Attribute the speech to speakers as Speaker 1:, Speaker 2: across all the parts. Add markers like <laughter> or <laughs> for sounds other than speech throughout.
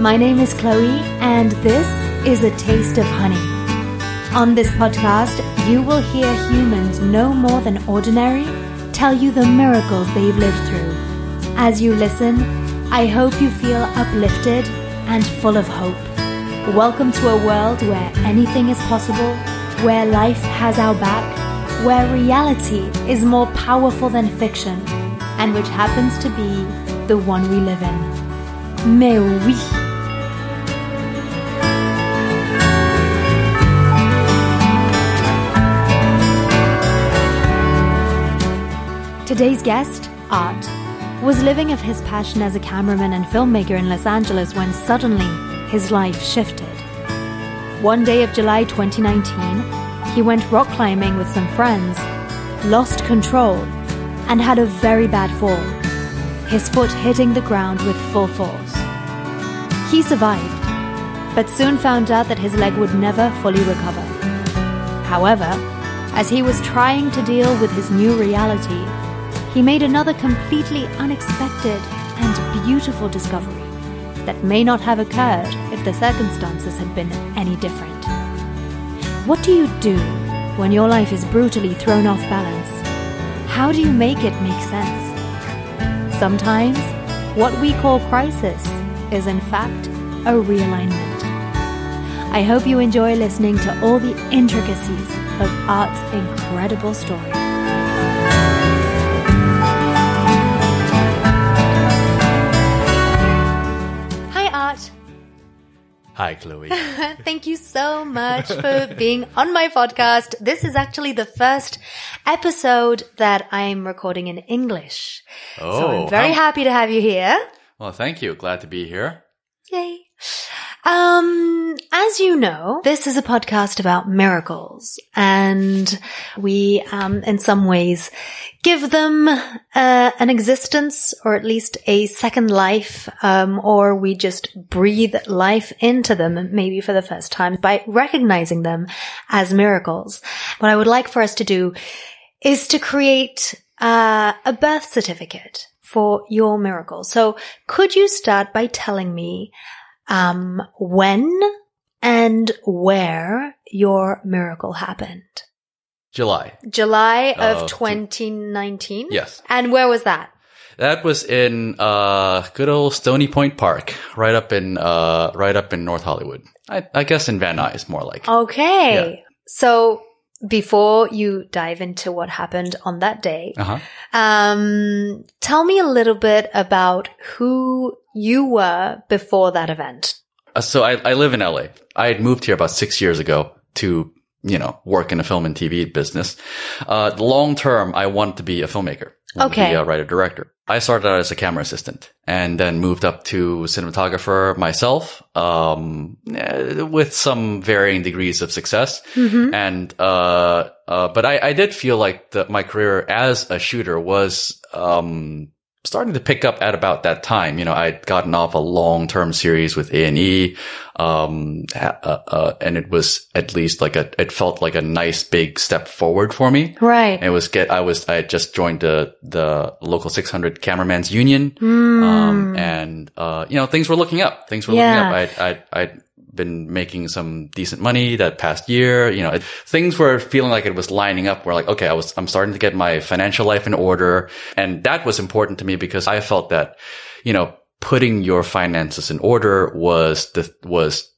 Speaker 1: My name is Chloe, and this is A Taste of Honey. On this podcast, you will hear humans no more than ordinary tell you the miracles they've lived through. As you listen, I hope you feel uplifted and full of hope. Welcome to a world where anything is possible, where life has our back, where reality is more powerful than fiction, and which happens to be the one we live in. Mais oui! Today's guest, Art, was living of his passion as a cameraman and filmmaker in Los Angeles when suddenly his life shifted. One day of July 2019, he went rock climbing with some friends, lost control, and had a very bad fall, his foot hitting the ground with full force. He survived, but soon found out that his leg would never fully recover. However, as he was trying to deal with his new reality, he made another completely unexpected and beautiful discovery that may not have occurred if the circumstances had been any different. What do you do when your life is brutally thrown off balance? How do you make it make sense? Sometimes, what we call crisis is in fact a realignment. I hope you enjoy listening to all the intricacies of Art's incredible story. Hi,
Speaker 2: Chloe. <laughs>
Speaker 1: Thank you so much for being on my podcast. This is actually the first episode that I'm recording in English. so
Speaker 2: Oh,
Speaker 1: I'm very
Speaker 2: how-
Speaker 1: happy to have you here.
Speaker 2: Well, thank you. Glad to be here.
Speaker 1: Yay. Um, as you know, this is a podcast about miracles and we, um, in some ways give them, uh, an existence or at least a second life, um, or we just breathe life into them, maybe for the first time by recognizing them as miracles. What I would like for us to do is to create, uh, a birth certificate for your miracle. So could you start by telling me um, when and where your miracle happened.
Speaker 2: July.
Speaker 1: July of
Speaker 2: Uh,
Speaker 1: 2019?
Speaker 2: Yes.
Speaker 1: And where was that?
Speaker 2: That was in, uh, good old Stoney Point Park, right up in, uh, right up in North Hollywood. I, I guess in Van Nuys, more like.
Speaker 1: Okay. So before you dive into what happened on that day,
Speaker 2: Uh huh.
Speaker 1: um, tell me a little bit about who you were before that event.
Speaker 2: Uh, so I, I live in LA. I had moved here about six years ago to, you know, work in the film and TV business. Uh, long term, I wanted to be a filmmaker.
Speaker 1: Okay.
Speaker 2: be a writer director. I started out as a camera assistant and then moved up to cinematographer myself, um, eh, with some varying degrees of success. And, uh, uh, but I, I did feel like that my career as a shooter was, um, starting to pick up at about that time. You know, I'd gotten off a long-term series with A&E, um, uh, uh, and it was at least like a, it felt like a nice big step forward for me.
Speaker 1: Right.
Speaker 2: It was get, I was, I had just joined the, the local 600 cameraman's union.
Speaker 1: Hmm.
Speaker 2: Um, and, uh, you know, things were looking up. Things were
Speaker 1: Yeah.
Speaker 2: looking up. I'd, I'd, I'd been making some decent money that past year. You know, it, things were feeling like it was lining up. Where like, okay, I was, I'm starting to get my financial life in order. And that was important to me because I felt that, you know, putting your finances in order was the, was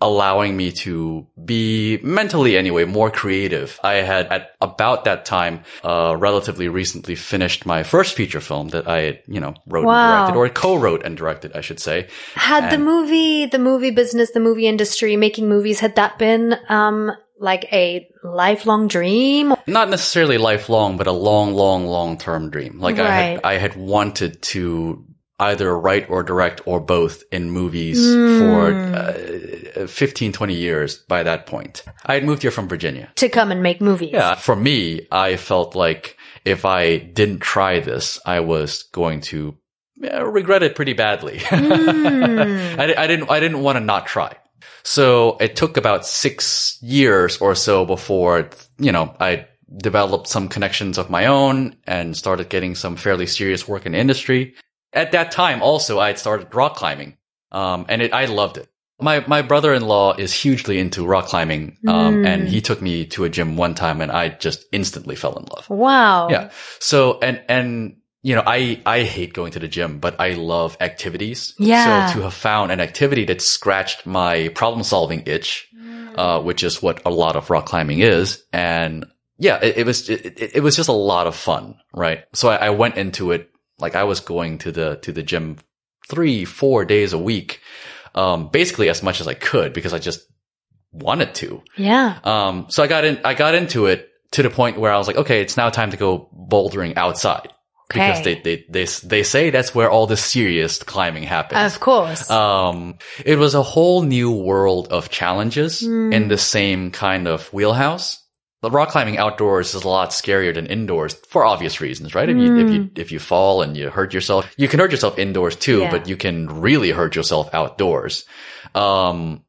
Speaker 2: allowing me to be mentally anyway more creative. I had at about that time uh relatively recently finished my first feature film that I had, you know, wrote
Speaker 1: Wow.
Speaker 2: and directed or co-wrote and directed, I should say.
Speaker 1: Had the movie, the movie business, the movie industry, making movies, had that been, um, like a lifelong dream?
Speaker 2: Not necessarily lifelong, but a long, long, long term dream. Like I had, I had wanted to either write or direct or both in movies
Speaker 1: Hmm.
Speaker 2: for uh, 15, 20 years by that point. I had moved here from Virginia.
Speaker 1: To come and make movies.
Speaker 2: Yeah. For me, I felt like if I didn't try this, I was going to yeah, regret it pretty badly. <laughs> I, I didn't, I didn't want to not try. So it took about six years or so before, you know, I developed some connections of my own and started getting some fairly serious work in industry. At that time, also, I had started rock climbing. Um, and it, I loved it. My, my brother-in-law is hugely into rock climbing. Um, and he took me to a gym one time and I just instantly fell in love.
Speaker 1: Wow.
Speaker 2: Yeah. So, and, and, you know, I, I hate going to the gym, but I love activities.
Speaker 1: Yeah.
Speaker 2: So to have found an activity that scratched my problem solving itch, uh, which is what a lot of rock climbing is. And yeah, it, it was, it, it- it was just a lot of fun, right? So I, I went into it like I was going to the, to the gym three, four days a week, um, basically as much as I could because I just wanted to.
Speaker 1: Yeah.
Speaker 2: Um, so I got in, I got into it to the point where I was like, okay, it's now time to go bouldering outside because they, they, they, they say that's where all the serious climbing happens.
Speaker 1: Of course.
Speaker 2: Um, it was a whole new world of challenges in the same kind of wheelhouse. The rock climbing outdoors is a lot scarier than indoors for obvious reasons, right? If you, if you, if you fall and you hurt yourself, you can hurt yourself indoors too,
Speaker 1: Yeah.
Speaker 2: but you can really hurt yourself outdoors. Um,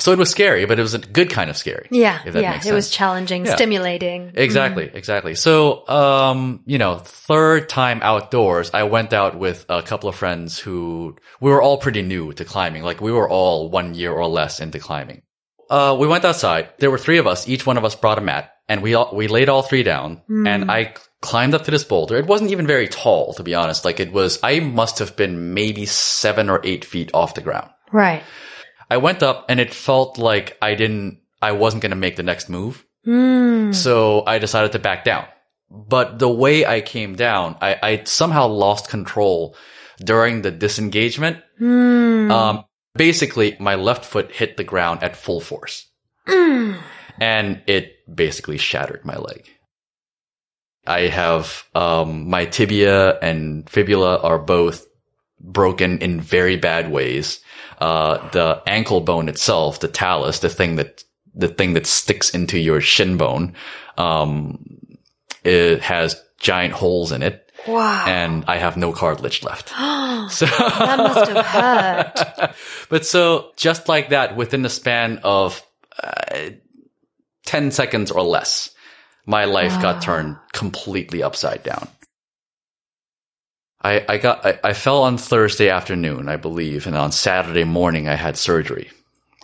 Speaker 2: so it was scary, but it was a good kind of scary.
Speaker 1: yeah.
Speaker 2: if that
Speaker 1: Yeah. It was challenging,
Speaker 2: Yeah.
Speaker 1: stimulating.
Speaker 2: Exactly, exactly. So, um, you know, third time outdoors, I went out with a couple of friends who we were all pretty new to climbing. Like we were all one year or less into climbing. Uh, we went outside. There were three of us. Each one of us brought a mat and we all, we laid all three down and I climbed up to this boulder. It wasn't even very tall, to be honest. Like it was, I must have been maybe seven or eight feet off the ground.
Speaker 1: Right.
Speaker 2: I went up and it felt like I didn't, I wasn't going to make the next move.
Speaker 1: Mm.
Speaker 2: So I decided to back down. But the way I came down, I, I somehow lost control during the disengagement.
Speaker 1: Mm.
Speaker 2: Um, basically, my left foot hit the ground at full force. And it basically shattered my leg. I have, um, my tibia and fibula are both broken in very bad ways. Uh, the ankle bone itself, the talus, the thing that, the thing that sticks into your shin bone, um, it has giant holes in it
Speaker 1: Wow.
Speaker 2: and I have no cartilage left. <gasps> so,
Speaker 1: that must have hurt. <laughs>
Speaker 2: but so just like that, within the span of uh, 10 seconds or less, my life got turned completely upside down. I, I got, I, I fell on Thursday afternoon, I believe, and on Saturday morning I had surgery.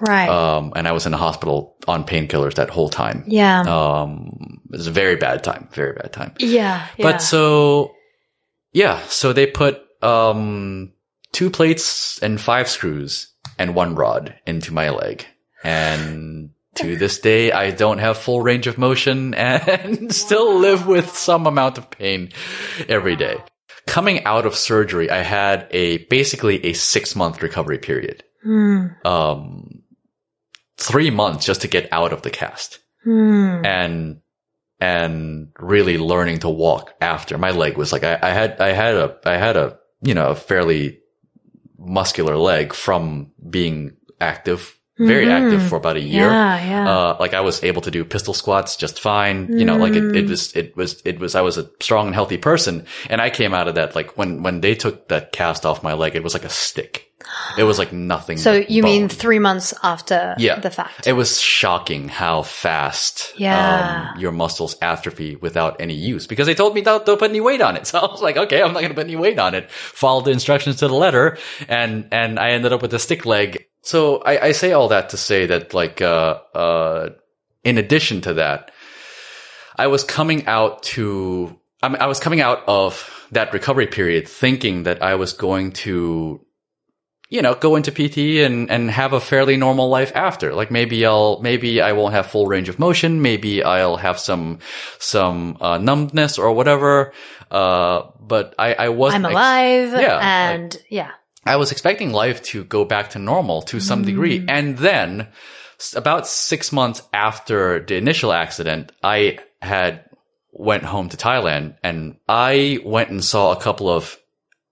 Speaker 1: Right.
Speaker 2: Um, and I was in the hospital on painkillers that whole time.
Speaker 1: yeah.
Speaker 2: Um, it was a very bad time, very bad time.
Speaker 1: yeah. Yeah.
Speaker 2: But so, yeah, so they put, um, two plates and five screws and one rod into my leg. And to this day, I don't have full range of motion and <laughs> still live with some amount of pain every day. Coming out of surgery, I had a, basically a six month recovery period.
Speaker 1: Hmm.
Speaker 2: Um, three months just to get out of the cast
Speaker 1: Hmm.
Speaker 2: and and really learning to walk after. My leg was like I, I had I had a I had a you know a fairly muscular leg from being active very active for about a year
Speaker 1: Yeah. Yeah.
Speaker 2: uh, like I was able to do pistol squats just fine. You know, like it, it was, it was, it was, I was a strong and healthy person. And I came out of that, like when, when they took that cast off my leg, it was like a stick. It was like nothing.
Speaker 1: so you mean three months after
Speaker 2: Yeah.
Speaker 1: the fact?
Speaker 2: It was shocking how fast
Speaker 1: Yeah.
Speaker 2: um, your muscles atrophy without any use because they told me don't, don't put any weight on it. <laughs> So I was like, okay, I'm not going to put any weight on it. Followed the instructions to the letter and, and I ended up with a stick leg. So I, I say all that to say that like, uh, uh, in addition to that, I was coming out to, I, mean, I was coming out of that recovery period thinking that I was going to you know, go into PT and, and have a fairly normal life after. Like maybe I'll, maybe I won't have full range of motion. Maybe I'll have some, some, uh, numbness or whatever. Uh, but I, I wasn't.
Speaker 1: I'm
Speaker 2: ex-
Speaker 1: alive.
Speaker 2: Yeah,
Speaker 1: And yeah.
Speaker 2: I was expecting life to go back to normal to some
Speaker 1: Mm.
Speaker 2: degree. And then about six months after the initial accident, I had went home to Thailand and I went and saw a couple of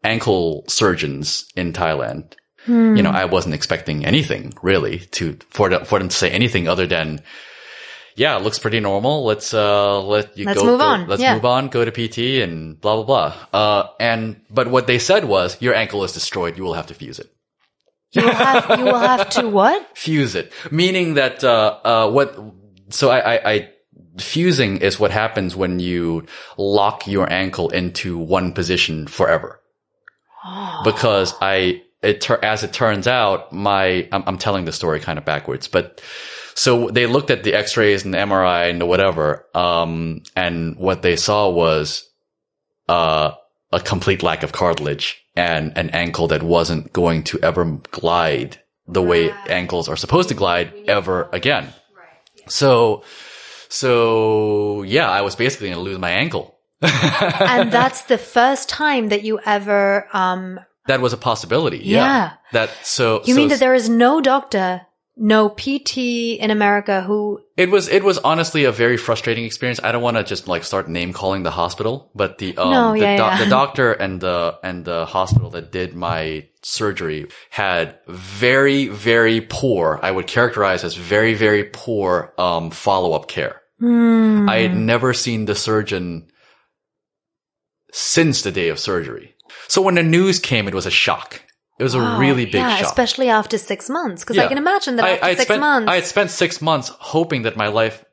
Speaker 2: ankle surgeons in Thailand.
Speaker 1: Hmm.
Speaker 2: You know, I wasn't expecting anything really to, for, the, for them to say anything other than, yeah, it looks pretty normal. Let's, uh, let you
Speaker 1: Let's
Speaker 2: go,
Speaker 1: move
Speaker 2: go-
Speaker 1: on.
Speaker 2: let's
Speaker 1: Yeah.
Speaker 2: move on, go to PT and blah, blah, blah. Uh, and, but what they said was your ankle is destroyed. You will have to fuse it.
Speaker 1: You will have, you will have to what? <laughs>
Speaker 2: Fuse it. Meaning that, uh, uh, what, so I, I, I, fusing is what happens when you lock your ankle into one position forever. <gasps> Because I, it as it turns out, my I'm, I'm telling the story kind of backwards, but so they looked at the X-rays and the MRI and the whatever, um, and what they saw was uh, a complete lack of cartilage and an ankle that wasn't going to ever glide the way ankles are supposed to glide ever again. So, so yeah, I was basically going to lose my ankle. <laughs>
Speaker 1: and that's the first time that you ever, um,
Speaker 2: That was a possibility. Yeah.
Speaker 1: Yeah.
Speaker 2: That so.
Speaker 1: you
Speaker 2: so
Speaker 1: mean that there is no doctor, no PT in America who,
Speaker 2: It was it was honestly a very frustrating experience. I don't want to just like start name calling the hospital, but the um
Speaker 1: No,
Speaker 2: the,
Speaker 1: yeah, yeah.
Speaker 2: the doctor and the and the hospital that did my surgery had very very poor. I would characterize as very very poor um follow up care.
Speaker 1: Hmm.
Speaker 2: I had never seen the surgeon since the day of surgery. So when the news came, it was a shock. It was a really big
Speaker 1: yeah,
Speaker 2: shock.
Speaker 1: especially after six months. Because I can imagine that after
Speaker 2: I'd
Speaker 1: six
Speaker 2: spent,
Speaker 1: months.
Speaker 2: I had spent six months hoping that my life,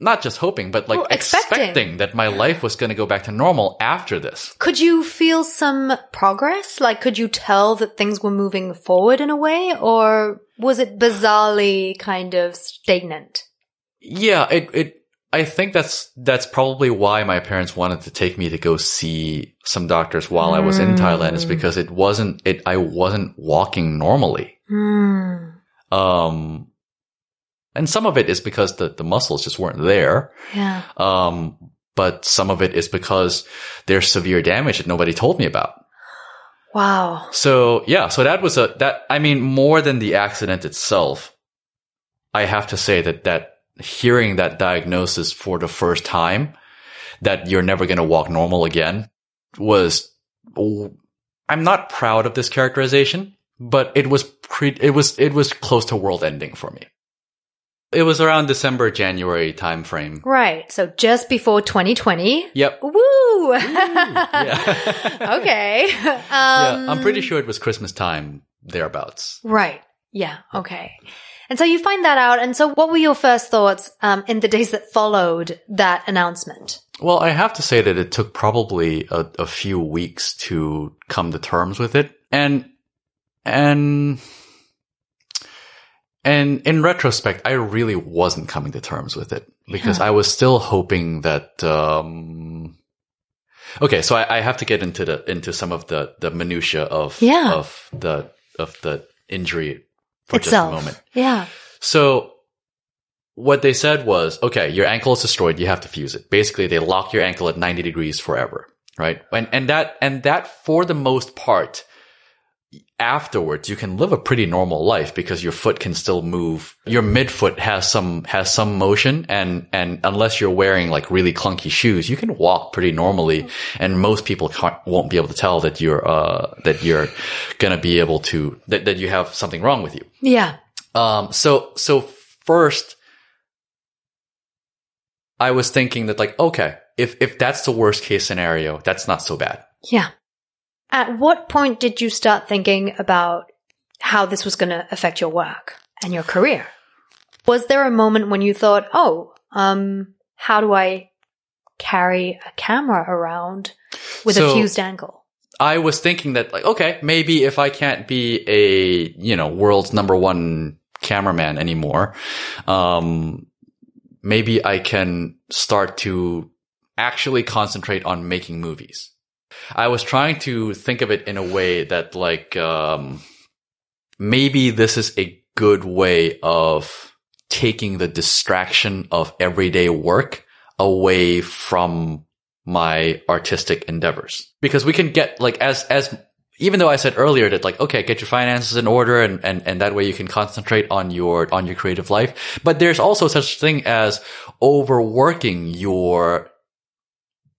Speaker 2: not just hoping, but like
Speaker 1: Well, expecting.
Speaker 2: expecting. that my life was going to go back to normal after this.
Speaker 1: could you feel some progress? Like, could you tell that things were moving forward in a way? Or was it bizarrely kind of stagnant?
Speaker 2: Yeah, it, it, I think that's, that's probably why my parents wanted to take me to go see some doctors while I was in Thailand is because it wasn't, it, I wasn't walking normally.
Speaker 1: Hmm.
Speaker 2: Um, and some of it is because the, the muscles just weren't there.
Speaker 1: Yeah.
Speaker 2: Um, but some of it is because there's severe damage that nobody told me about.
Speaker 1: Wow.
Speaker 2: So yeah, so that was a, that, I mean, more than the accident itself, I have to say that, that hearing that diagnosis for the first time, that you're never going to walk normal again was, I'm not proud of this characterization, but it was pre, it was, it was close to world ending for me. It was around December, January timeframe.
Speaker 1: Right. So just before 2020.
Speaker 2: Yep.
Speaker 1: Woo! <laughs>
Speaker 2: Yeah.
Speaker 1: okay.
Speaker 2: yeah.
Speaker 1: Um,
Speaker 2: I'm pretty sure it was Christmas time thereabouts.
Speaker 1: Right. Yeah. Okay. And so you find that out. And so what were your first thoughts um, in the days that followed that announcement?
Speaker 2: Well, I have to say that it took probably a, a few weeks to come to terms with it. And, and, and in retrospect, I really wasn't coming to terms with it because I was still hoping that, um, okay, so I, I have to get into the, into some of the, the minutia of,
Speaker 1: Yeah.
Speaker 2: of the, of the injury for
Speaker 1: Itself.
Speaker 2: just a moment.
Speaker 1: Yeah.
Speaker 2: So what they said was, okay, your ankle is destroyed. You have to fuse it. Basically, they lock your ankle at 90 degrees forever, right? And, and that, and that for the most part, afterwards, you can live a pretty normal life because your foot can still move. Your midfoot has some, has some motion. And, and unless you're wearing like really clunky shoes, you can walk pretty normally. And most people can't, won't be able to tell that you're, uh, that you're going to be able to, that, that you have something wrong with you.
Speaker 1: Yeah.
Speaker 2: Um, so, so first, I was thinking that like, okay, if, if that's the worst case scenario, that's not so bad.
Speaker 1: Yeah. At what point did you start thinking about how this was going to affect your work and your career? Was there a moment when you thought, oh, um, how do I carry a camera around with a fused ankle?
Speaker 2: I was thinking that like, okay, maybe if I can't be a, you know, world's number one cameraman anymore, um, maybe I can start to actually concentrate on making movies. I was trying to think of it in a way that like, um, maybe this is a good way of taking the distraction of everyday work away from my artistic endeavors. Because we can get like as as even though I said earlier that like okay get your finances in order and and and that way you can concentrate on your on your creative life. But there's also such thing as overworking your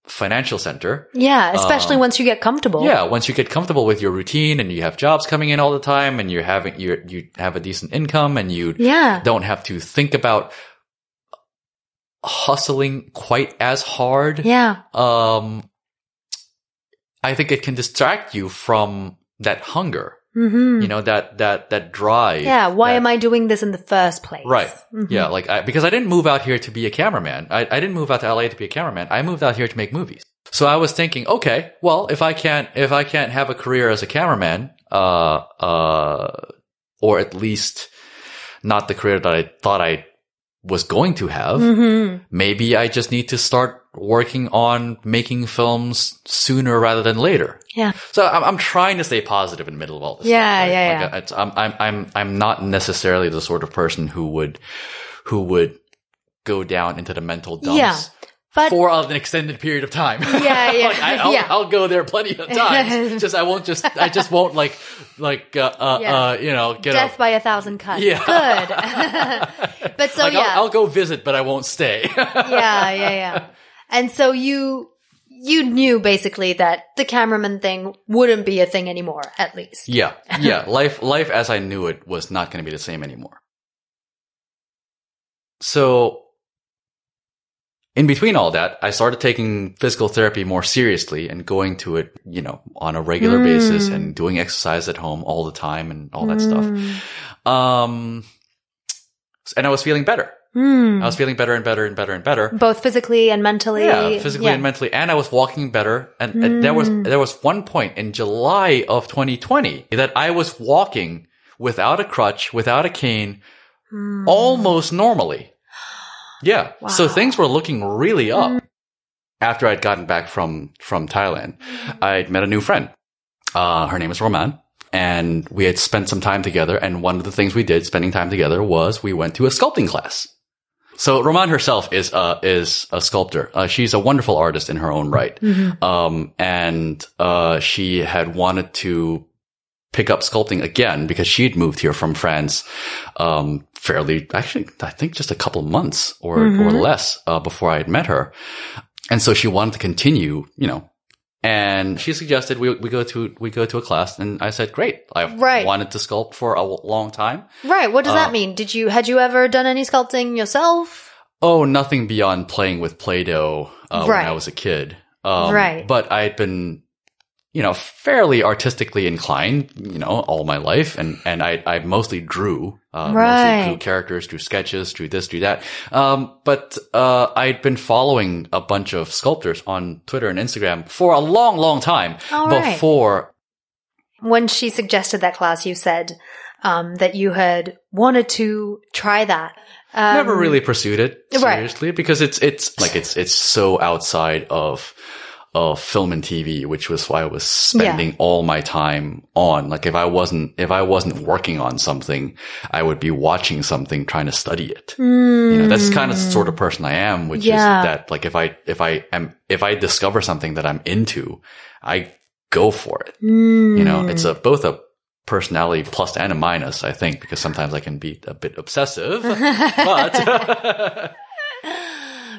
Speaker 2: financial center
Speaker 1: Yeah, especially
Speaker 2: Um,
Speaker 1: once you get comfortable.
Speaker 2: yeah, once you get comfortable with your routine and you have jobs coming in all the time and you're having you you have a decent income and you
Speaker 1: Yeah.
Speaker 2: don't have to think about hustling quite as hard.
Speaker 1: Yeah.
Speaker 2: Um I think it can distract you from that hunger,
Speaker 1: hmm
Speaker 2: you know, that that that drive.
Speaker 1: Yeah. Why
Speaker 2: that-
Speaker 1: am I doing this in the first place?
Speaker 2: Right.
Speaker 1: Mhm.
Speaker 2: Yeah, like I, because I didn't move out here to be a cameraman. I, I didn't move out to LA to be a cameraman. I moved out here to make movies. So I was thinking, okay, well, if I can't if I can't have a career as a cameraman, uh, uh, or at least not the career that I thought I was going to have.
Speaker 1: Mm-hmm.
Speaker 2: Maybe I just need to start working on making films sooner rather than later.
Speaker 1: Yeah.
Speaker 2: So I'm, I'm trying to stay positive in the middle of all this.
Speaker 1: Yeah,
Speaker 2: stuff, right?
Speaker 1: yeah,
Speaker 2: Like,
Speaker 1: yeah.
Speaker 2: it's- I'm, I'm, I'm, I'm not necessarily the sort of person who would, who would go down into the mental dumps.
Speaker 1: Yeah. But
Speaker 2: for an extended period of time.
Speaker 1: Yeah, yeah, <laughs>
Speaker 2: like I, I'll,
Speaker 1: yeah.
Speaker 2: I'll go there plenty of times. <laughs> just I won't just I just won't like like uh, uh,
Speaker 1: Yeah.
Speaker 2: uh you know get
Speaker 1: death by a thousand cuts.
Speaker 2: Yeah.
Speaker 1: Good. <laughs> but so
Speaker 2: Like,
Speaker 1: yeah.
Speaker 2: I'll, I'll go visit, but I won't stay.
Speaker 1: yeah, yeah, yeah. And so you you knew basically that the cameraman thing wouldn't be a thing anymore, at least.
Speaker 2: yeah, yeah. Life life as I knew it was not going to be the same anymore. So. In between all that, I started taking physical therapy more seriously and going to it, you know, on a regular
Speaker 1: Mm.
Speaker 2: basis and doing exercise at home all the time and all that stuff. Um, and I was feeling better.
Speaker 1: Hmm.
Speaker 2: I was feeling better and better and better and better.
Speaker 1: Both physically and mentally.
Speaker 2: Yeah, physically
Speaker 1: Yeah.
Speaker 2: and mentally, and I was walking better. And, and there was there was one point in July of 2020 that I was walking without a crutch, without a cane, almost normally. Yeah, so things were looking really up. After I'd gotten back from from Thailand, I'd met a new friend. Uh, her name is Romane. And we had spent some time together. And one of the things we did spending time together was we went to a sculpting class. So Romane herself is uh is a sculptor. Uh, she's a wonderful artist in her own right. Um, and uh, she had wanted to pick up sculpting again because she had moved here from France, um, fairly actually I think just a couple months or or less uh, before I had met her, and so she wanted to continue, you know. And she suggested we we go to we go to a class, and I said, "Great! I've
Speaker 1: Right.
Speaker 2: wanted to sculpt for a long time."
Speaker 1: Right. What does
Speaker 2: Uh,
Speaker 1: that mean? Did you had you ever done any sculpting yourself?
Speaker 2: Oh, nothing beyond playing with Play-Doh uh, when
Speaker 1: Right.
Speaker 2: I was a kid. Um,
Speaker 1: Right.
Speaker 2: But I'd been, you know, fairly artistically inclined, you know, all my life, and and I I mostly drew, uh,
Speaker 1: Right.
Speaker 2: mostly drew characters, drew sketches, drew this, drew that. Um, but uh, I'd been following a bunch of sculptors on Twitter and Instagram for a long, long time
Speaker 1: All right.
Speaker 2: before
Speaker 1: When she suggested that class, you said um, that you had wanted to try that. Um,
Speaker 2: never really pursued it
Speaker 1: right.
Speaker 2: seriously because it's it's like it's it's so outside of of film and TV, which was why I was spending all my time on. Like if I wasn't if I wasn't working on something, I would be watching something trying to study it. You know, that's kind of the sort of person I am, which
Speaker 1: Hmm. Yeah.
Speaker 2: is that like if I if I am if I discover something that I'm into, I go for it. You know, it's a both a personality plus and a minus, I think, because sometimes I can be a bit obsessive. <laughs> but <laughs>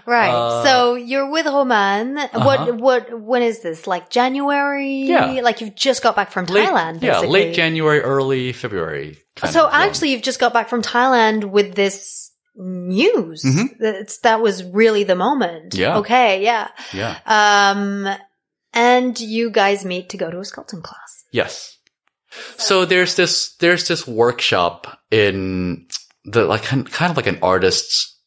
Speaker 1: Right.
Speaker 2: Uh,
Speaker 1: so you're with Romane. What, what, when is this? Like January?
Speaker 2: Uh-huh. Yeah.
Speaker 1: Like you've just got back from
Speaker 2: late,
Speaker 1: Thailand,
Speaker 2: yeah, late January, early February. Kind
Speaker 1: So
Speaker 2: of,
Speaker 1: actually you've just got back from Thailand with this news. That's, that was really the moment.
Speaker 2: Mm-hmm. Yeah.
Speaker 1: Okay. Yeah.
Speaker 2: yeah,
Speaker 1: Um, and you guys meet to go to a sculpting class.
Speaker 2: yes. So there's this there's this workshop in the like kind of like an artist's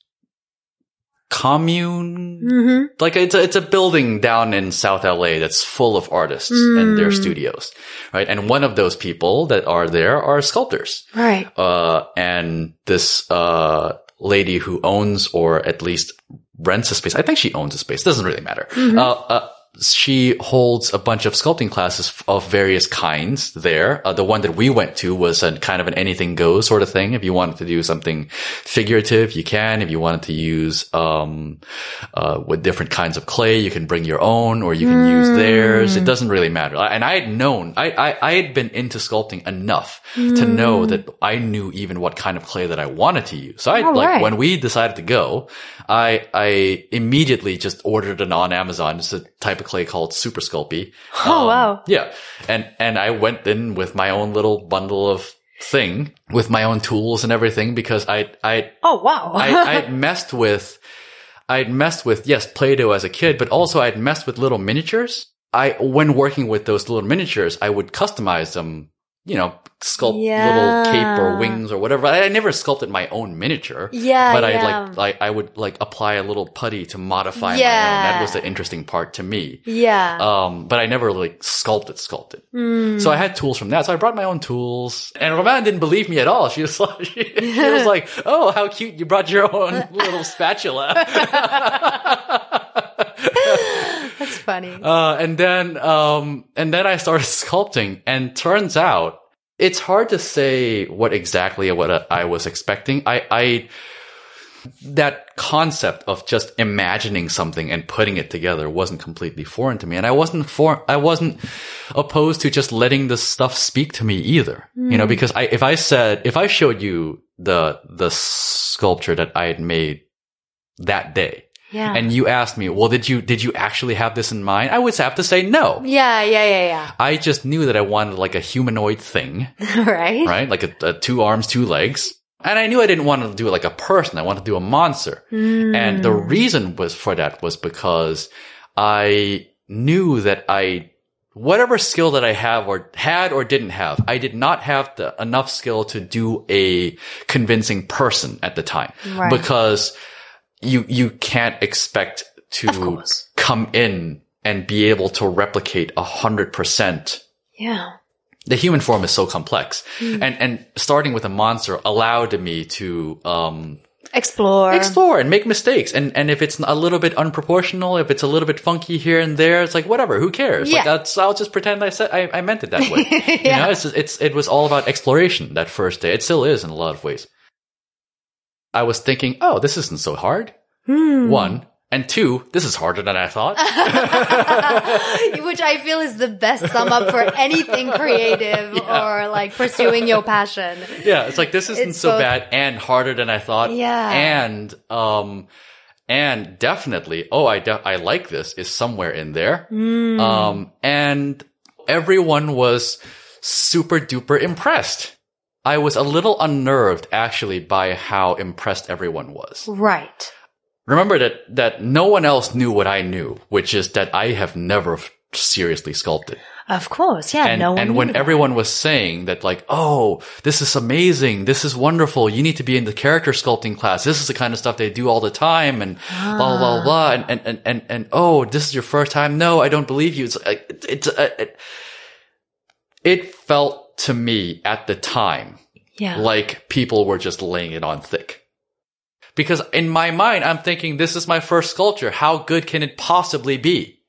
Speaker 2: commune
Speaker 1: Mm-hmm.
Speaker 2: like it's a, it's a building down in South LA that's full of artists and their
Speaker 1: Mm.
Speaker 2: studios, right? And one of those people that are there are sculptors.
Speaker 1: Right.
Speaker 2: Uh, and this, uh, lady who owns or at least rents a space. I think she owns a space. Doesn't really matter.
Speaker 1: Mm-hmm.
Speaker 2: Uh, uh, she holds a bunch of sculpting classes of various kinds there. Uh, the one that we went to was a kind of an anything goes sort of thing. If you wanted to do something figurative, you can. If you wanted to use, um, uh, with different kinds of clay, you can bring your own or you can use theirs. It doesn't really matter. And I had known, I, I, I had been into sculpting enough to know that I knew even what kind of clay that I wanted to use. So I,
Speaker 1: Oh,
Speaker 2: like,
Speaker 1: right.
Speaker 2: when we decided to go, I, I immediately just ordered it on Amazon. It's a type of clay called Super Sculpey. <laughs>
Speaker 1: Oh, wow.
Speaker 2: Um, yeah. And, and I went in with my own little bundle of thing with my own tools and everything because I, I,
Speaker 1: Oh, wow. <laughs>
Speaker 2: I, I'd messed with, I'd messed with, yes, Play-Doh as a kid, but also I'd messed with little miniatures. I, when working with those little miniatures, I would customize them you know, sculpt
Speaker 1: Yeah.
Speaker 2: little cape or wings or whatever. I, I never sculpted my own miniature.
Speaker 1: Yeah,
Speaker 2: But I
Speaker 1: yeah.
Speaker 2: like, like, I would like apply a little putty to modify my own.
Speaker 1: Yeah.
Speaker 2: That was the interesting part to me.
Speaker 1: Yeah.
Speaker 2: Um, but I never like sculpted, sculpted.
Speaker 1: Mm.
Speaker 2: So I had tools from that. So I brought my own tools and Romane didn't believe me at all. She was <laughs> like, she, she was <laughs> like, Oh, how cute. You brought your own <laughs> little spatula.
Speaker 1: Funny.
Speaker 2: Uh, and then, um, and then I started <laughs> sculpting and turns out it's hard to say what exactly what I was expecting. I, I, that concept of just imagining something and putting it together wasn't completely foreign to me. And I wasn't for, I wasn't opposed to just letting the stuff speak to me either. You know, because I, if I said, if I showed you the, the sculpture that I had made that day,
Speaker 1: yeah.
Speaker 2: and you asked me, well, did you, did you actually have this in mind? I would have to say no.
Speaker 1: yeah, yeah, yeah, yeah.
Speaker 2: I just knew that I wanted like a humanoid thing, <laughs>
Speaker 1: right?
Speaker 2: right? Like a, a two arms, two legs. And I knew I didn't want to do it like a person. I wanted to do a monster. Hmm. And the reason was for that was because I knew that I, whatever skill that I have or had or didn't have, I did not have the, enough skill to do a convincing person at the time
Speaker 1: Right.
Speaker 2: because you, you can't expect to come in and be able to replicate a hundred percent.
Speaker 1: Yeah.
Speaker 2: the human form is so complex.
Speaker 1: Hmm.
Speaker 2: and and starting with a monster allowed me to um
Speaker 1: Explore.
Speaker 2: explore and make mistakes. And and if it's a little bit unproportional if it's a little bit funky here and there it's like whatever who cares? Like
Speaker 1: Yeah.
Speaker 2: that's i'll just pretend i said i, I meant it that way. <laughs> You know it's it's it was all about exploration that first day. It still is in a lot of ways i was thinking oh this isn't so hard
Speaker 1: Hmm.
Speaker 2: one and two this is harder than i thought <laughs>
Speaker 1: Which I feel is the best sum up for anything creative <laughs> or like pursuing your passion.
Speaker 2: yeah, it's like this isn't
Speaker 1: It's
Speaker 2: so
Speaker 1: both-
Speaker 2: bad and harder than I thought.
Speaker 1: Yeah.
Speaker 2: and um, and definitely, oh, I de- I like this is somewhere in there.
Speaker 1: Hmm.
Speaker 2: Um, and everyone was super duper impressed. I was a little unnerved actually by how impressed everyone was.
Speaker 1: Right.
Speaker 2: Remember that that no one else knew what I knew, which is that I have never seriously sculpted.
Speaker 1: Of course. Yeah.
Speaker 2: And,
Speaker 1: no one.
Speaker 2: and when
Speaker 1: that.
Speaker 2: everyone was saying that like, oh, this is amazing. This is wonderful. You need to be in the character sculpting class. This is the kind of stuff they do all the time and blah, blah, blah, blah. And, and, and, and, and, oh, this is your first time. No, I don't believe you. It's, like, it's, it's uh, it, it felt to me at the time
Speaker 1: yeah.
Speaker 2: like people were just laying it on thick. Because in my mind, I'm thinking this is my first sculpture. How good can it possibly be?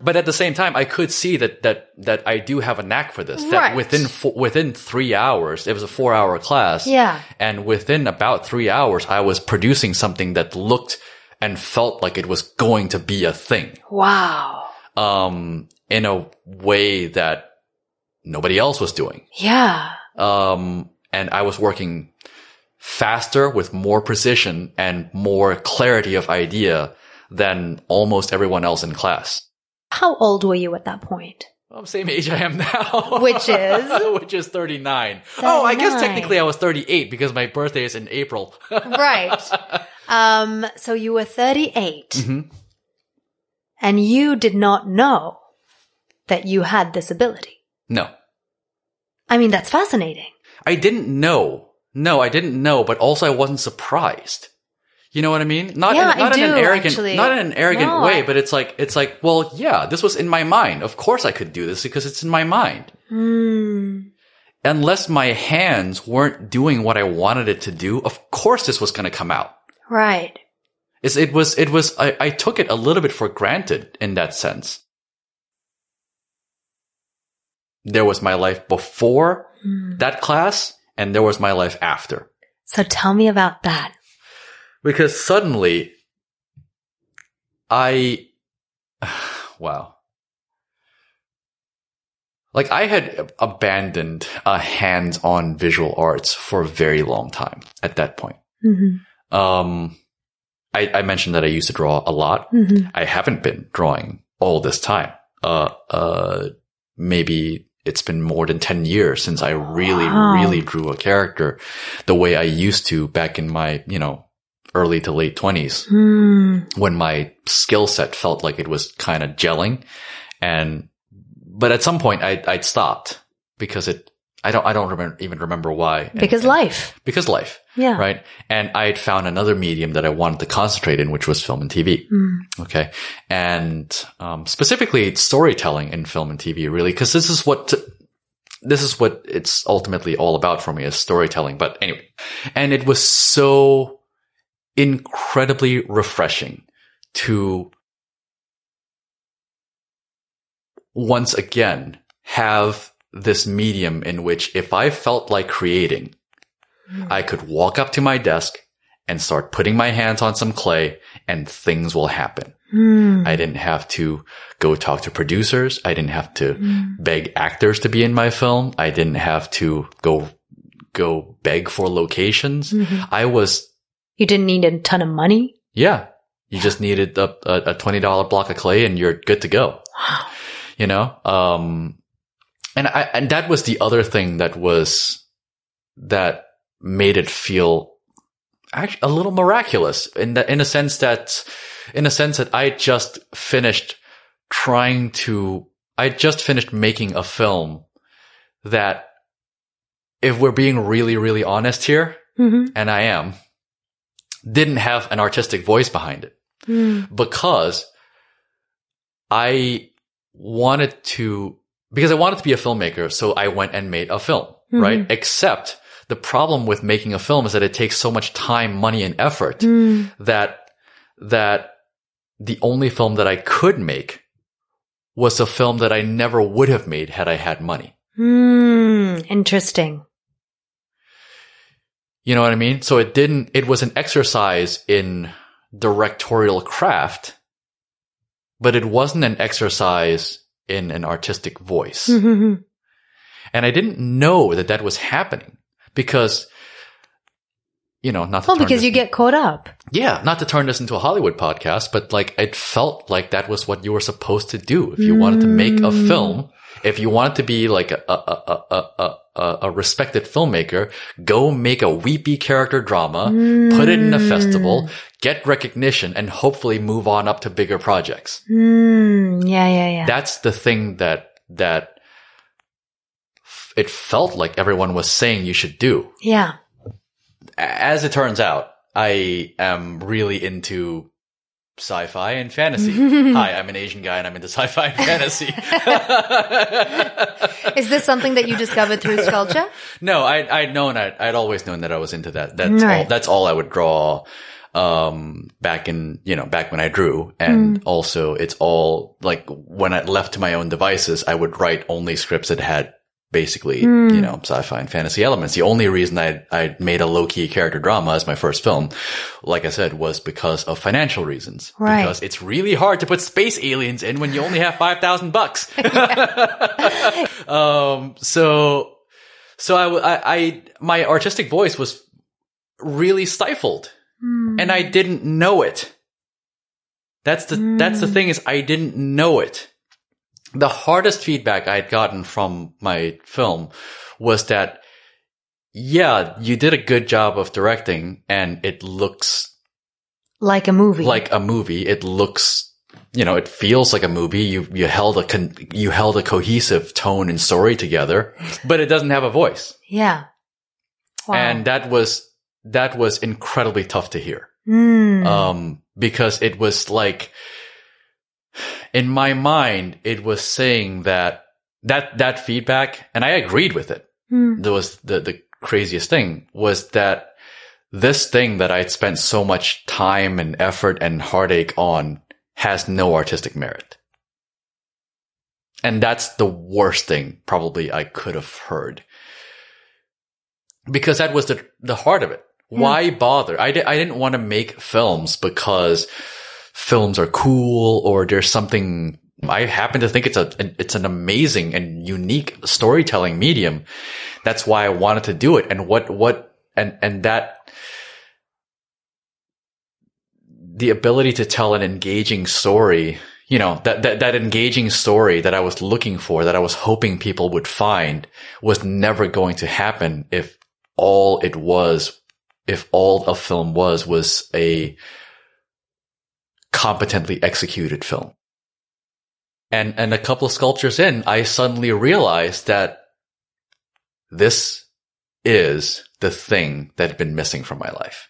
Speaker 2: But at the same time, I could see that, that, that I do have a knack for this. That within, fo- within three hours, it was a four hour class.
Speaker 1: Yeah.
Speaker 2: And within about three hours, I was producing something that looked and felt like it was going to be a thing.
Speaker 1: Wow.
Speaker 2: Um, in a way that nobody else was doing
Speaker 1: Yeah.
Speaker 2: um, and I was working faster with more precision and more clarity of idea than almost everyone else in class.
Speaker 1: How old were you at that point?
Speaker 2: Same age I am now.
Speaker 1: Which is? <laughs>
Speaker 2: Which is 39. Oh, I guess technically I was 38 because my birthday is in April. <laughs>
Speaker 1: right. Um, so you were 38
Speaker 2: Mhm.
Speaker 1: and you did not know that you had this ability.
Speaker 2: No.
Speaker 1: I mean, that's fascinating.
Speaker 2: I didn't know. No, I didn't know, but also I wasn't surprised. You know what I mean? Not
Speaker 1: Yeah,
Speaker 2: in, not
Speaker 1: I
Speaker 2: in an
Speaker 1: do,
Speaker 2: arrogant,
Speaker 1: actually.
Speaker 2: not in an arrogant
Speaker 1: No,
Speaker 2: way,
Speaker 1: I-
Speaker 2: but it's like, it's like, well, yeah, this was in my mind. Of course I could do this because it's in my mind.
Speaker 1: Hmm.
Speaker 2: Unless my hands weren't doing what I wanted it to do, of course this was going to come out.
Speaker 1: Right.
Speaker 2: It's, it was, it was, I, I took it a little bit for granted in that sense. There was my life before
Speaker 1: Hmm.
Speaker 2: that class and there was my life after.
Speaker 1: So tell me about that.
Speaker 2: Because suddenly I, <sighs> wow. Like I had abandoned uh, hands-on visual arts for a very long time at that point.
Speaker 1: Mm-hmm.
Speaker 2: Um, I, I mentioned that I used to draw a lot.
Speaker 1: Mm-hmm.
Speaker 2: I haven't been drawing all this time. Uh, uh, maybe it's been more than 10 years since I really,
Speaker 1: Wow.
Speaker 2: really drew a character the way I used to back in my, you know, early to late twenties
Speaker 1: Hmm.
Speaker 2: when my skill set felt like it was kind of gelling. And, but at some point I, I'd stopped because it, I don't, I don't remember, even remember why. And-
Speaker 1: Because
Speaker 2: and-
Speaker 1: life.
Speaker 2: because life.
Speaker 1: Yeah.
Speaker 2: Right. And I had found another medium that I wanted to concentrate in, which was film and TV. Okay. And, um, specifically storytelling in film and TV, really, because this is what, this is what it's ultimately all about for me is storytelling. But anyway, and it was so incredibly refreshing to once again have this medium in which if I felt like creating, I could walk up to my desk and start putting my hands on some clay and things will happen. Hmm. I didn't have to go talk to producers. I didn't have to hmm. beg actors to be in my film. I didn't have to go, go beg for locations. Mm-hmm. I was,
Speaker 1: You didn't need a ton of money.
Speaker 2: yeah, you just needed a, a, a $20 block of clay and you're good to go. Wow. You know? Um, and I, and that was the other thing that was, that made it feel actually a little miraculous in the, in a sense that, in a sense that I just finished trying to, I just finished making a film that if we're being really, really honest here,
Speaker 1: Mm-hmm.
Speaker 2: and I am, didn't have an artistic voice behind it because I wanted to, because I wanted to be a filmmaker. So I went and made a film, right? Except the problem with making a film is that it takes so much time, money, and effort that, that the only film that I could make was a film that I never would have made had I had money.
Speaker 1: Hmm. Interesting.
Speaker 2: You know what I mean? So it didn't, it was an exercise in directorial craft, but it wasn't an exercise in an artistic voice.
Speaker 1: Mm-hmm.
Speaker 2: And I didn't know that that was happening because, you know, not
Speaker 1: Well, because you get caught up.
Speaker 2: Yeah, not to turn this into a Hollywood podcast, but like it felt like that was what you were supposed to do if you wanted to make a film. If you wanted to be like a a a a a, respected filmmaker, go make a weepy character drama, put it in a festival, get recognition, and hopefully move on up to bigger projects.
Speaker 1: Hmm. Yeah, yeah, yeah.
Speaker 2: That's the thing that that it felt like everyone was saying you should do
Speaker 1: yeah.
Speaker 2: as it turns out, I am really into sci-fi and fantasy. <laughs> Hi, I'm an Asian guy and I'm into sci-fi and fantasy. <laughs>
Speaker 1: Is this something that you discovered through sculpture? <laughs>
Speaker 2: no, I, I'd known, I'd, I'd always known that I was into that. That's all,
Speaker 1: Right.
Speaker 2: that's all I would draw, um, back in, you know, back when I drew. And
Speaker 1: Hmm.
Speaker 2: also it's all like when I left to my own devices, I would write only scripts that had basically,
Speaker 1: Hmm.
Speaker 2: you know, sci-fi and fantasy elements. The only reason I, I made a low-key character drama as my first film, like I said, was because of financial reasons.
Speaker 1: Right.
Speaker 2: Because it's really hard to put space aliens in when you only have 5,000 bucks. <laughs> <laughs> um, so, so I my artistic voice was really stifled and I didn't know it. That's the, that's the thing is I didn't know it. The hardest feedback I'd gotten from my film was that, yeah, you did a good job of directing and it looks
Speaker 1: Like a movie.
Speaker 2: like a movie. It looks, you know, it feels like a movie. You, you held a, con- you held a cohesive tone and story together, but it doesn't have a voice.
Speaker 1: yeah. Wow.
Speaker 2: And that was, that was incredibly tough to hear.
Speaker 1: Hmm.
Speaker 2: Um, because it was like, in my mind, it was saying that, that, that feedback, and I agreed with it.
Speaker 1: Hmm.
Speaker 2: There was the, the craziest thing was that this thing that I'd spent so much time and effort and heartache on has no artistic merit. And that's the worst thing probably I could have heard. Because that was the, the heart of it. Why bother? I, di- I didn't want to make films because films are cool or there's something I happen to think it's a it's an amazing and unique storytelling medium. That's why I wanted to do it. And what what and and that the ability to tell an engaging story, you know, that, that, that engaging story that I was looking for, that I was hoping people would find was never going to happen if all it was, if all a film was, was a competently executed film. And, and a couple of sculptures in, I suddenly realized that this is the thing that had been missing from my life.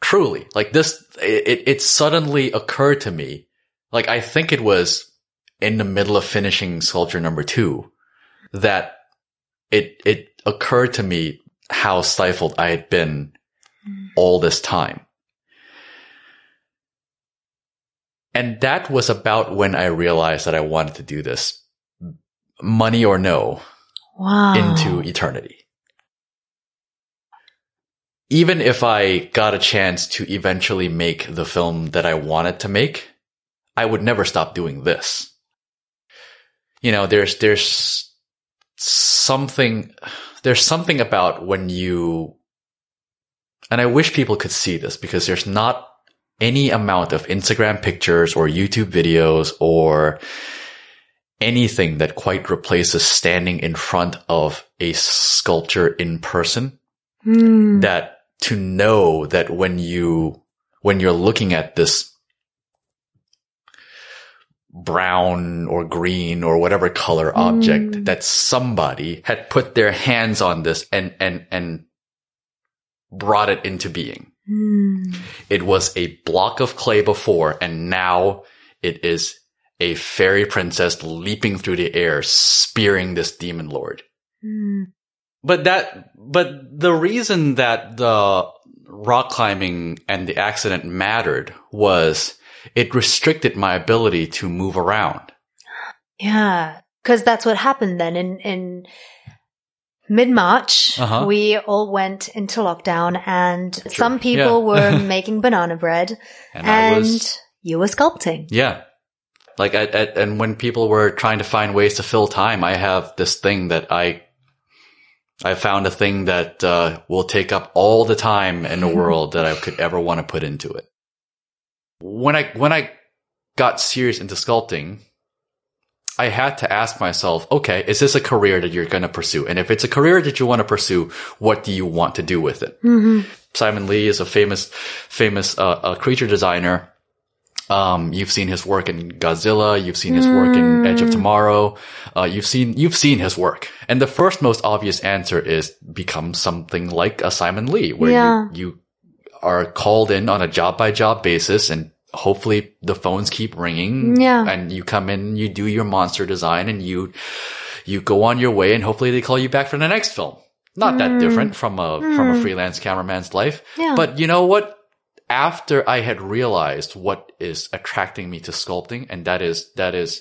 Speaker 2: Truly, like this, it, it suddenly occurred to me, like I think it was in the middle of finishing sculpture number two, that it, it occurred to me how stifled I had been all this time. And that was about when I realized that I wanted to do this money or no
Speaker 1: Wow.
Speaker 2: into eternity. Even if I got a chance to eventually make the film that I wanted to make, I would never stop doing this. You know, there's, there's something, there's something about when you, and I wish people could see this because there's not any amount of Instagram pictures or YouTube videos or anything that quite replaces standing in front of a sculpture in person
Speaker 1: Hmm.
Speaker 2: that to know that when you when you're looking at this brown or green or whatever color object that somebody had put their hands on this and and and brought it into being
Speaker 1: Hmm.
Speaker 2: it was a block of clay before and now it is a fairy princess leaping through the air spearing this demon lord
Speaker 1: Hmm.
Speaker 2: but that, but the reason that the rock climbing and the accident mattered was it restricted my ability to move around.
Speaker 1: Yeah, because that's what happened then in in mid March.
Speaker 2: Uh-huh.
Speaker 1: We all went into lockdown, and some people
Speaker 2: yeah. <laughs>
Speaker 1: were making banana bread,
Speaker 2: And,
Speaker 1: and,
Speaker 2: was,
Speaker 1: you were sculpting.
Speaker 2: yeah. Like, I, I, and when people were trying to find ways to fill time, I have this thing that I, I found a thing that, uh, will take up all the time in the world that I could ever want to put into it. When I, when I got serious into sculpting, I had to ask myself, okay, is this a career that you're going to pursue? And if it's a career that you want to pursue, what do you want to do with it?
Speaker 1: Mm-hmm.
Speaker 2: Simon Lee is a famous, famous, uh, uh, creature designer. Um, you've seen his work in Godzilla. You've seen his work in Edge of Tomorrow. Uh, you've seen, you've seen his work. And the first most obvious answer is become something like a Simon Lee, where
Speaker 1: Yeah.
Speaker 2: you, you are called in on a job by job basis and hopefully the phones keep ringing.
Speaker 1: Yeah.
Speaker 2: And you come in, you do your monster design and you, you go on your way and hopefully they call you back for the next film. Not that mm. different from a, from a mm. freelance cameraman's life.
Speaker 1: Yeah.
Speaker 2: But you know what? After I had realized what is attracting me to sculpting, and that is, that is,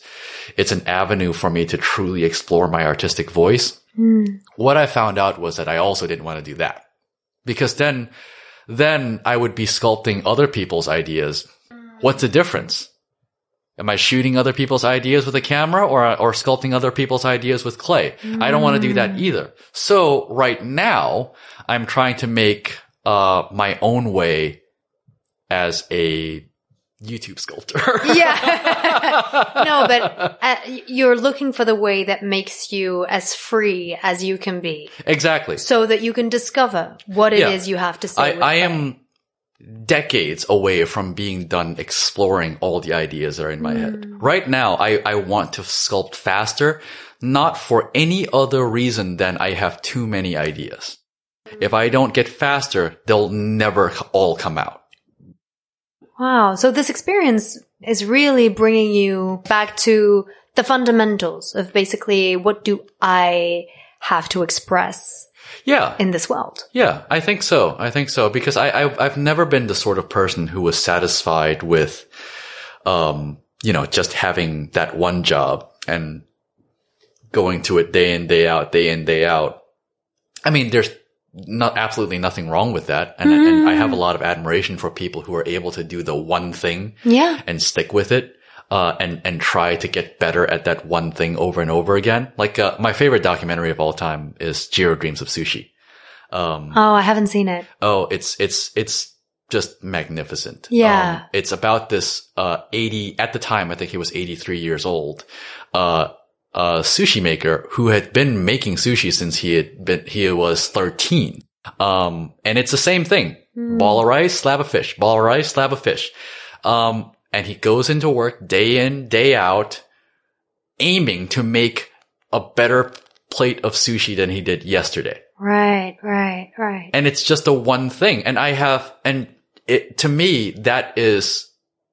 Speaker 2: it's an avenue for me to truly explore my artistic voice. Mm. What I found out was that I also didn't want to do that because then, then I would be sculpting other people's ideas. What's the difference? Am I shooting other people's ideas with a camera or, or sculpting other people's ideas with clay? I don't want to do that either. So right now I'm trying to make, uh, my own way as a YouTube sculptor.
Speaker 1: Yeah. <laughs> no, but uh, you're looking for the way that makes you as free as you can be
Speaker 2: exactly.
Speaker 1: so that you can discover what it is
Speaker 2: Yeah.
Speaker 1: you have to say.
Speaker 2: I, I am decades away from being done exploring all the ideas that are in my head. Mm. Right now, I, I want to sculpt faster, not for any other reason than I have too many ideas. If I don't get faster, they'll never all come out.
Speaker 1: Wow. So this experience is really bringing you back to the fundamentals of basically what do I have to express
Speaker 2: Yeah.
Speaker 1: in this world?
Speaker 2: Yeah, I think so. I think so because I, I I've never been the sort of person who was satisfied with, um, you know, just having that one job and going to it day in day out, day in day out. I mean, there's not absolutely nothing wrong with that, and, and I have a lot of admiration for people who are able to do the one thing
Speaker 1: Yeah.
Speaker 2: and stick with it. Uh, and, and try to get better at that one thing over and over again. Like, uh, my favorite documentary of all time is Jiro Dreams of Sushi. Um,
Speaker 1: Oh, I haven't seen it.
Speaker 2: Oh, it's, it's, it's just magnificent.
Speaker 1: Yeah.
Speaker 2: Um, it's about this, uh, 80, at the time, I think he was 83 years old, uh, a sushi maker who had been making sushi since he had been, he was 13. Um, and it's the same thing. Ball of rice, slab of fish, ball of rice, slab of fish. Um, and he goes into work day in, day out, aiming to make a better plate of sushi than he did yesterday.
Speaker 1: Right, right, right.
Speaker 2: And it's just a one thing. And I have, and it, to me, that is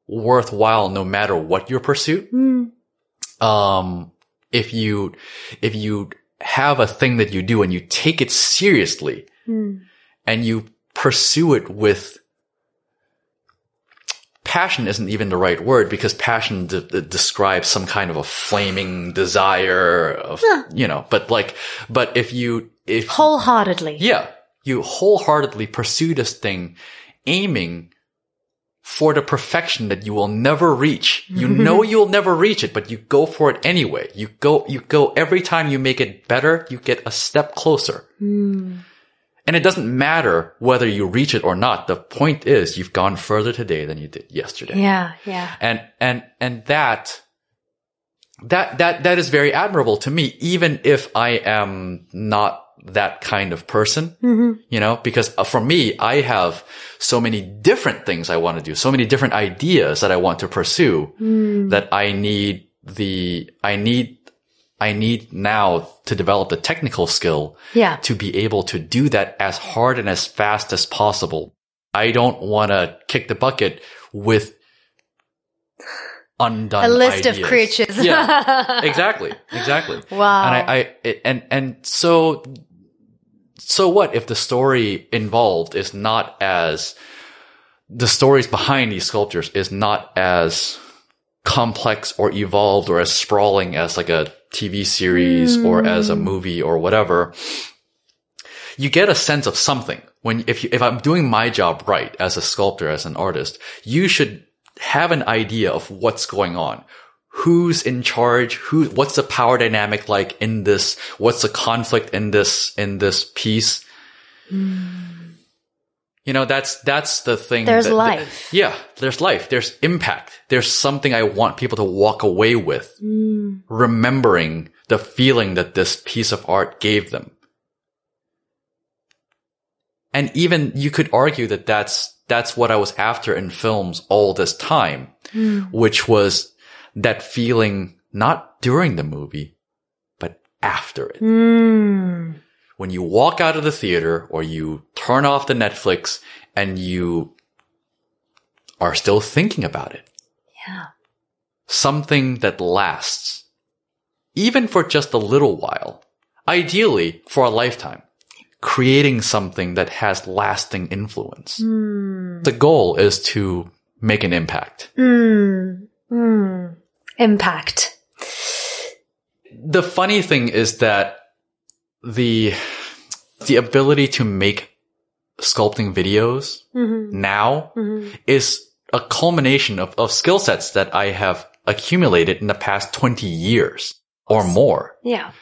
Speaker 2: worthwhile no matter what your pursuit.
Speaker 1: Mm.
Speaker 2: Um, if you, if you have a thing that you do and you take it seriously
Speaker 1: Mm.
Speaker 2: and you pursue it with passion isn't even the right word because passion de- de- describes some kind of a flaming desire of, you know, but like, but if you, if,
Speaker 1: Wholeheartedly.
Speaker 2: yeah, you wholeheartedly pursue this thing aiming for the perfection that you will never reach. You <laughs> know you'll never reach it, but you go for it anyway. You go, you go every time you make it better, you get a step closer.
Speaker 1: Mm.
Speaker 2: And it doesn't matter whether you reach it or not. The point is you've gone further today than you did yesterday.
Speaker 1: Yeah, yeah.
Speaker 2: And, and, and that, that, that, that is very admirable to me, even if I am not that kind of person, you know, because uh, for me, I have so many different things I want to do, so many different ideas that I want to pursue that I need the, I need, I need now to develop the technical skill
Speaker 1: Yeah.
Speaker 2: to be able to do that as hard and as fast as possible. I don't want to kick the bucket with undone
Speaker 1: A list of creatures.
Speaker 2: Yeah, <laughs> exactly, exactly.
Speaker 1: Wow.
Speaker 2: And I, I it- and and so so what if the story involved is not as the stories behind these sculptures is not as complex or evolved or as sprawling as like a TV series or as a hmm. movie or whatever. You get a sense of something when, if you, if I'm doing my job right as a sculptor, as an artist, you should have an idea of what's going on. Who's in charge? Who, what's the power dynamic like in this? What's the conflict in this, in this piece? Hmm. You know, that's, that's the thing.
Speaker 1: There's
Speaker 2: that- that-
Speaker 1: life.
Speaker 2: yeah, there's life. There's impact. There's something I want people to walk away with, remembering the feeling that this piece of art gave them. And even you could argue that that's, that's what I was after in films all this time, which was that feeling not during the movie, but after it
Speaker 1: Mm.
Speaker 2: When you walk out of the theater or you turn off the Netflix and you are still thinking about it.
Speaker 1: Yeah.
Speaker 2: Something that lasts, even for just a little while, ideally for a lifetime, creating something that has lasting influence.
Speaker 1: Mm.
Speaker 2: The goal is to make an impact.
Speaker 1: Mm. Mm. Impact.
Speaker 2: the funny thing is that the the ability to make sculpting videos
Speaker 1: Mm-hmm.
Speaker 2: now is a culmination of, of skill sets that I have accumulated in the past 20 years or more.
Speaker 1: Yeah.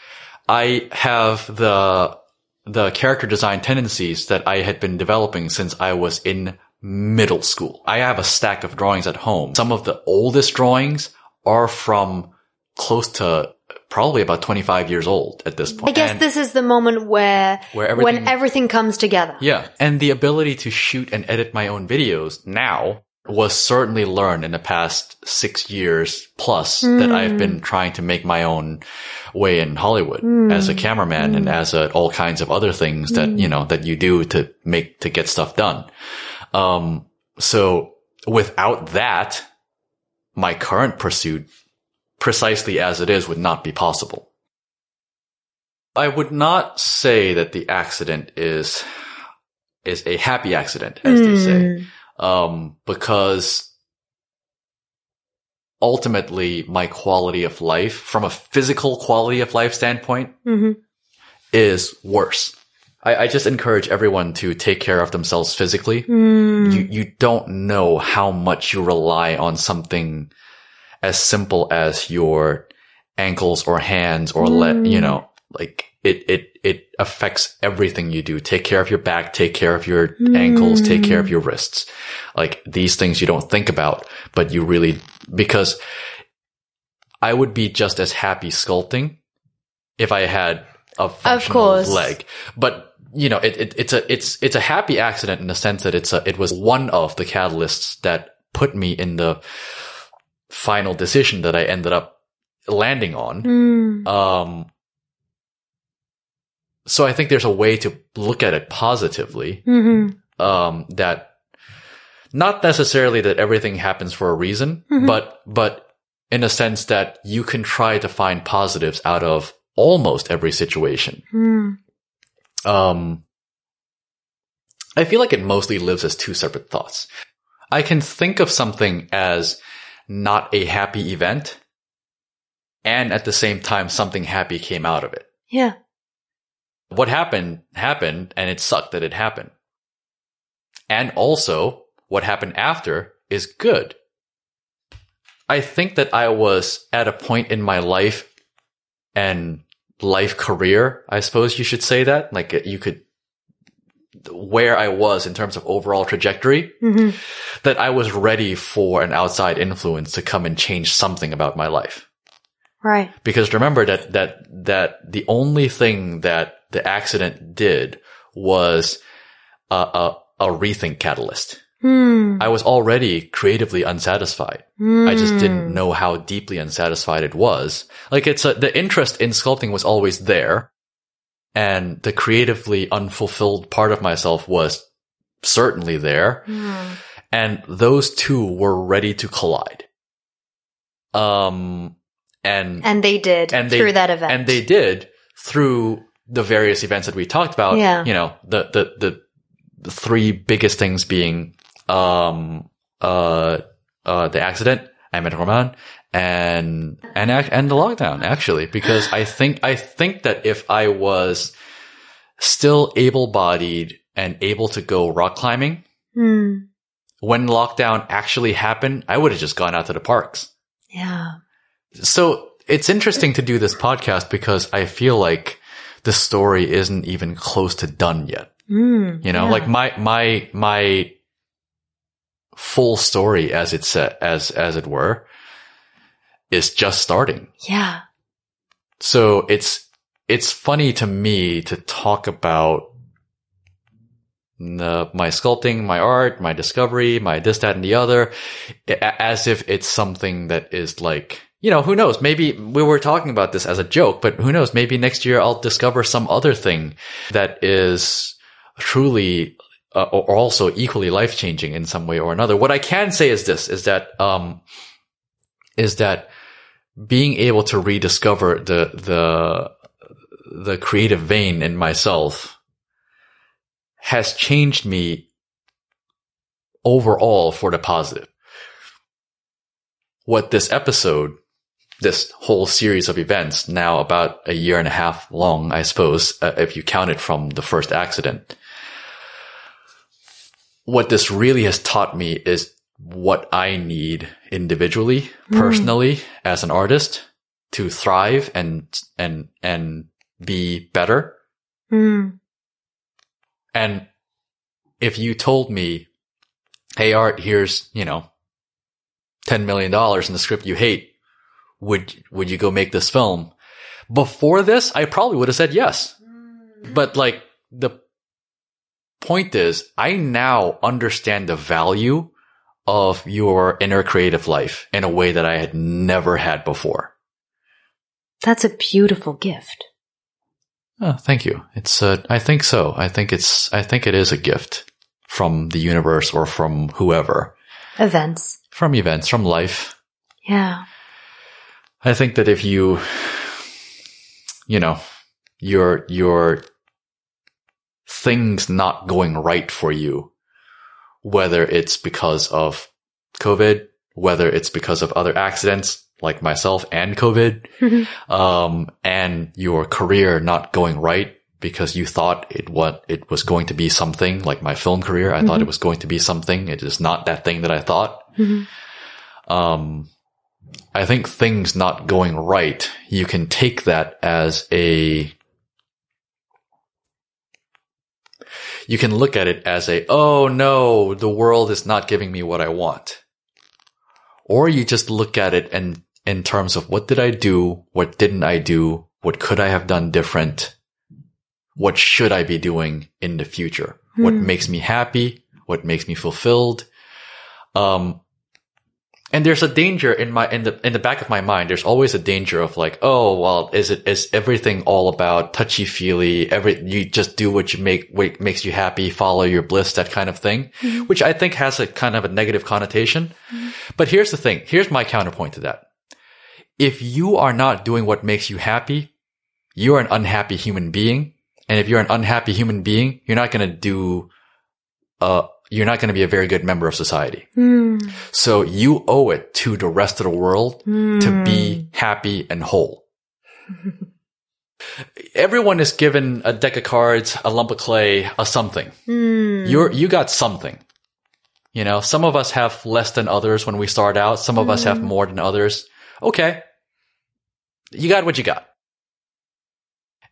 Speaker 2: I have the the character design tendencies that I had been developing since I was in middle school. I have a stack of drawings at home. Some of the oldest drawings are from close to probably about 25 years old at this point.
Speaker 1: I guess
Speaker 2: And-
Speaker 1: this is the moment where,
Speaker 2: Where
Speaker 1: when
Speaker 2: everything-
Speaker 1: everything comes together.
Speaker 2: yeah. And the ability to shoot and edit my own videos now was certainly learned in the past six years plus that I've been mm. trying to make my own way in Hollywood mm. as a cameraman and mm. as a, all kinds of other things that, you know, that you do to make, to get stuff done. Um, so without that, my current pursuit precisely as it is would not be possible. I would not say that the accident is is a happy accident, as they say, um, because ultimately my quality of life, from a physical quality of life standpoint,
Speaker 1: hmm
Speaker 2: is worse. I, I just encourage everyone to take care of themselves physically.
Speaker 1: Mm.
Speaker 2: You you don't know how much you rely on something as simple as your ankles or hands or let you know like it it it affects everything you do. Take care of your back, take care of your ankles, take care of your wrists. Like these things you don't think about, but you really because I would be just as happy sculpting if I had a functional
Speaker 1: course.
Speaker 2: leg. But you know, it, it, it's a it's it's a happy accident in the sense that it's a it was one of the catalysts that put me in the final decision that I ended up landing on.
Speaker 1: Mm.
Speaker 2: Um, so I think there's a way to look at it positively.
Speaker 1: Mm-hmm.
Speaker 2: Um, that not necessarily that everything happens for a reason,
Speaker 1: Mhm.
Speaker 2: but, but in a sense that you can try to find positives out of almost every situation.
Speaker 1: Mm.
Speaker 2: Um, I feel like it mostly lives as two separate thoughts. I can think of something as not a happy event and at the same time something happy came out of it.
Speaker 1: Yeah.
Speaker 2: What happened happened and it sucked that it happened. And also what happened after is good. I think that I was at a point in my life and life career, I suppose you should say that. Like you could, where I was in terms of overall trajectory,
Speaker 1: hmm
Speaker 2: that I was ready for an outside influence to come and change something about my life.
Speaker 1: Right.
Speaker 2: Because remember that, that, that the only thing that the accident did was a, a, a rethink catalyst.
Speaker 1: Hmm.
Speaker 2: I was already creatively unsatisfied. I just
Speaker 1: Hmm.
Speaker 2: didn't know how deeply unsatisfied it was. Like it's a, the interest in sculpting was always there. And the creatively unfulfilled part of myself was certainly there.
Speaker 1: Hmm.
Speaker 2: And those two were ready to collide. Um, and,
Speaker 1: And they did
Speaker 2: And they-
Speaker 1: through that event.
Speaker 2: and they did through the various events that we talked about.
Speaker 1: Yeah.
Speaker 2: You know, the, the, the, the three biggest things being, um, uh, uh, the accident, I met Romane, and, and, and the lockdown, actually, because I think, I think that if I was still able bodied and able to go rock climbing,
Speaker 1: Hmm.
Speaker 2: when lockdown actually happened, I would have just gone out to the parks.
Speaker 1: Yeah.
Speaker 2: So it's interesting to do this podcast because I feel like the story isn't even close to done yet.
Speaker 1: Hmm.
Speaker 2: You know,
Speaker 1: Yeah.
Speaker 2: like my, my, my full story as it's set, as, as it were, is just starting.
Speaker 1: Yeah.
Speaker 2: So it's, it's funny to me to talk about the, my sculpting, my art, my discovery, my this, that, and the other, as if it's something that is like, you know, who knows? Maybe we were talking about this as a joke, but who knows? Maybe next year I'll discover some other thing that is truly uh, or also equally life changing in some way or another. What I can say is this: is that um, is that being able to rediscover the the the creative vein in myself has changed me overall for the positive. What this episode, this whole series of events, now about a year and a half long, I suppose, uh, if you count it from the first accident, what this really has taught me is what I need individually, personally, as an artist to thrive and, and, and be better.
Speaker 1: Hmm.
Speaker 2: And if you told me, Hey, Art, here's, you know, $10 million in the script you hate. Would, would you go make this film? Before this, I probably would have said yes. But like the point is, I now understand the value of your inner creative life in a way that I had never had before.
Speaker 1: That's a beautiful gift.
Speaker 2: Oh, thank you. It's, uh, I think so. I think it's, I think it is a gift from the universe or from whoever,
Speaker 1: Events.
Speaker 2: from events, from life.
Speaker 1: Yeah.
Speaker 2: I think that if you, you know, your, your things not going right for you, whether it's because of COVID, whether it's because of other accidents like myself and COVID, <laughs> um, and your career not going right because you thought it what it was going to be something like my film career. I thought it was going to be something. It is not that thing that I thought.
Speaker 1: Mhm.
Speaker 2: Um, I think things not going right, you can take that as a, you can look at it as a, oh no, the world is not giving me what I want. Or you just look at it and in terms of what did I do? What didn't I do? What could I have done different? What should I be doing in the future? What
Speaker 1: Hmm.
Speaker 2: makes me happy? What makes me fulfilled? Um, and there's a danger in my in the in the back of my mind. There's always a danger of like, oh well, is it is everything all about touchy feely? Every you just do what you make what makes you happy, follow your bliss, that kind of thing, which I think has a kind of a negative connotation. But here's the thing. Here's my counterpoint to that. If you are not doing what makes you happy, you are an unhappy human being. And if you're an unhappy human being, you're not going to do, uh, you're not going to be a very good member of society. So you owe it to the rest of the world to be happy and whole. <laughs> Everyone is given a deck of cards, a lump of clay, a something. You're, you got something. You know, some of us have less than others when we start out. Some of us have more than others. Okay. You got what you got.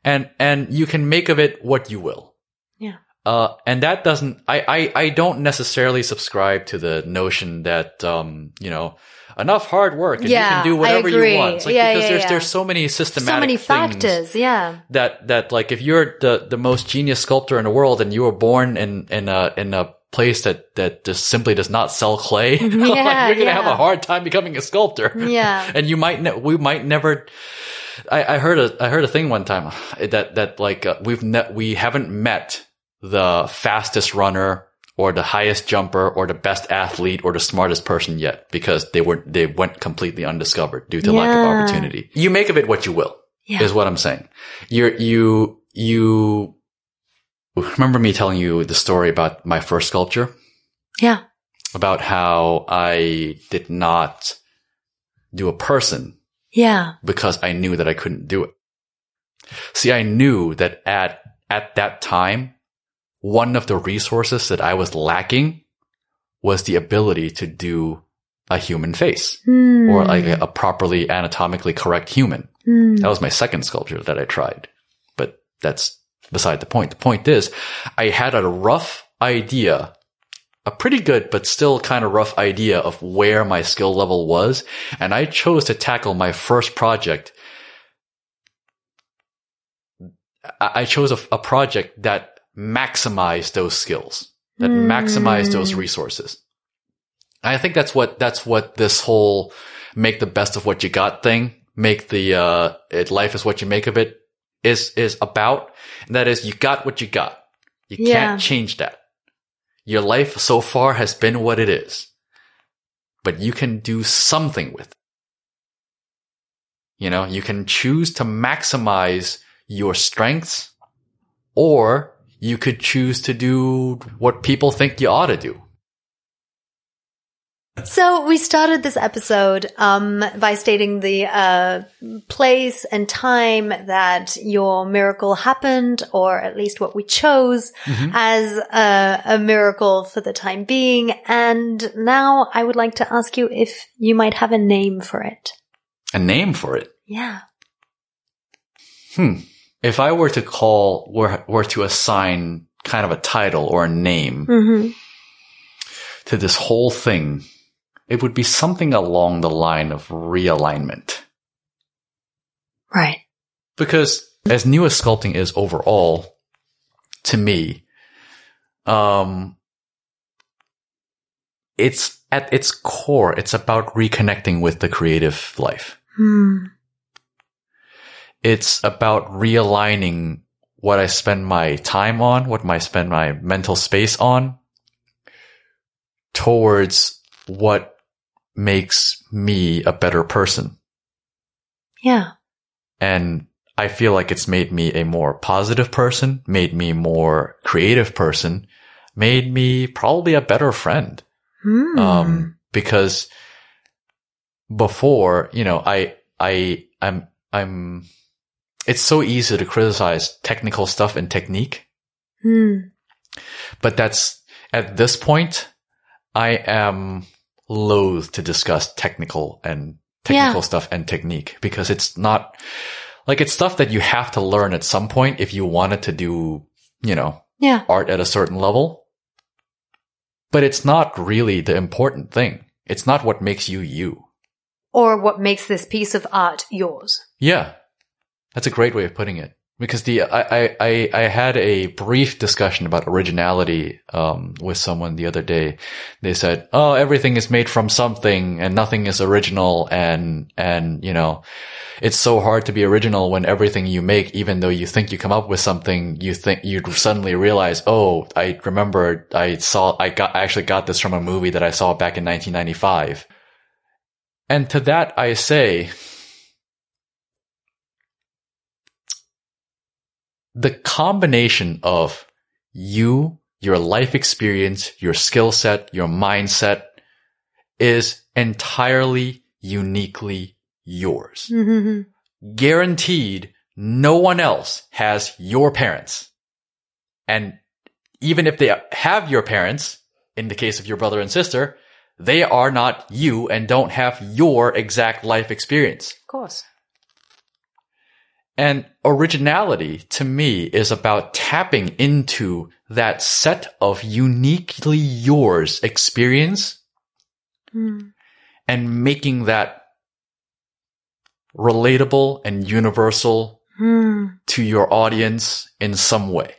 Speaker 2: And, and you can make of it what you will.
Speaker 1: Yeah.
Speaker 2: Uh, and that doesn't, I, I, I don't necessarily subscribe to the notion that, um, you know, enough hard work and
Speaker 1: Yeah,
Speaker 2: you can do whatever you want. It's like,
Speaker 1: Yeah,
Speaker 2: because
Speaker 1: yeah,
Speaker 2: there's,
Speaker 1: yeah.
Speaker 2: there's so many systematic
Speaker 1: So many factors. Yeah.
Speaker 2: that, that like if you're the, the most genius sculptor in the world and you were born in, in a, in a place that, that just simply does not sell clay, <laughs> like, <laughs> you're going to have a hard time becoming a sculptor.
Speaker 1: Yeah. <laughs>
Speaker 2: and you might, ne- we might never, I, I heard a I heard a thing one time that that like uh, we've ne- we haven't met the fastest runner or the highest jumper or the best athlete or the smartest person yet because they were they went completely undiscovered due to lack of opportunity. You make of it what you will
Speaker 1: Yeah.
Speaker 2: is what I'm saying. You're you you remember me telling you the story about my first sculpture
Speaker 1: Yeah.
Speaker 2: about how I did not do a person
Speaker 1: Yeah.
Speaker 2: because I knew that I couldn't do it. See, I knew that at, at that time, one of the resources that I was lacking was the ability to do a human face
Speaker 1: Hmm.
Speaker 2: or like a, a properly anatomically correct human.
Speaker 1: Hmm.
Speaker 2: That was my second sculpture that I tried, but that's beside the point. The point is I had a rough idea a pretty good, but still kind of rough idea of where my skill level was. And I chose to tackle my first project. I I chose a, a project that maximized those skills, that maximize those resources. I think that's what, that's what this whole make the best of what you got thing, make the, uh, it, life is what you make of it is, is about. And that is you got what you got. You
Speaker 1: Yeah.
Speaker 2: can't change that. Your life so far has been what it is, but you can do something with it. You know, you can choose to maximize your strengths or you could choose to do what people think you ought to do.
Speaker 1: So we started this episode um, by stating the uh, place and time that your miracle happened, or at least what we chose as a, a miracle for the time being. And now I would like to ask you if you might have a name for it.
Speaker 2: A name for it.
Speaker 1: Yeah.
Speaker 2: Hmm. If I were to call, were, were to assign kind of a title or a name
Speaker 1: hmm
Speaker 2: to this whole thing, it would be something along the line of realignment.
Speaker 1: Right.
Speaker 2: Because as new as sculpting is overall, to me, um, it's at its core, it's about reconnecting with the creative life.
Speaker 1: Hmm.
Speaker 2: It's about realigning what I spend my time on, what I spend my mental space on towards what makes me a better person.
Speaker 1: Yeah.
Speaker 2: And I feel like it's made me a more positive person, made me more creative person, made me probably a better friend.
Speaker 1: Hmm.
Speaker 2: Um, because before, you know, I, I, I'm, I'm, it's so easy to criticize technical stuff and technique,
Speaker 1: Hmm.
Speaker 2: but that's at this point, I am loath to discuss technical and technical
Speaker 1: Yeah.
Speaker 2: stuff and technique because it's not like it's stuff that you have to learn at some point if you wanted to do, you know,
Speaker 1: Yeah.
Speaker 2: art at a certain level. But it's not really the important thing. It's not what makes you you.
Speaker 1: Or what makes this piece of art yours.
Speaker 2: Yeah. That's a great way of putting it. because the I, I I had a brief discussion about originality um, with someone the other day. They said, "Oh, everything is made from something, and nothing is original." And and you know, it's so hard to be original when everything you make, even though you think you come up with something, you think you suddenly realize, "Oh, I remember I saw I got I actually got this from a movie that I saw back in 1995." And to that I say the combination of you, your life experience, your skill set, your mindset is entirely uniquely yours.
Speaker 1: Mm-hmm.
Speaker 2: Guaranteed no one else has your parents. And even if they have your parents, in the case of your brother and sister, they are not you and don't have your exact life experience.
Speaker 1: Of course.
Speaker 2: And originality to me is about tapping into that set of uniquely yours experience
Speaker 1: Mm.
Speaker 2: and making that relatable and universal
Speaker 1: Mm.
Speaker 2: to your audience in some way.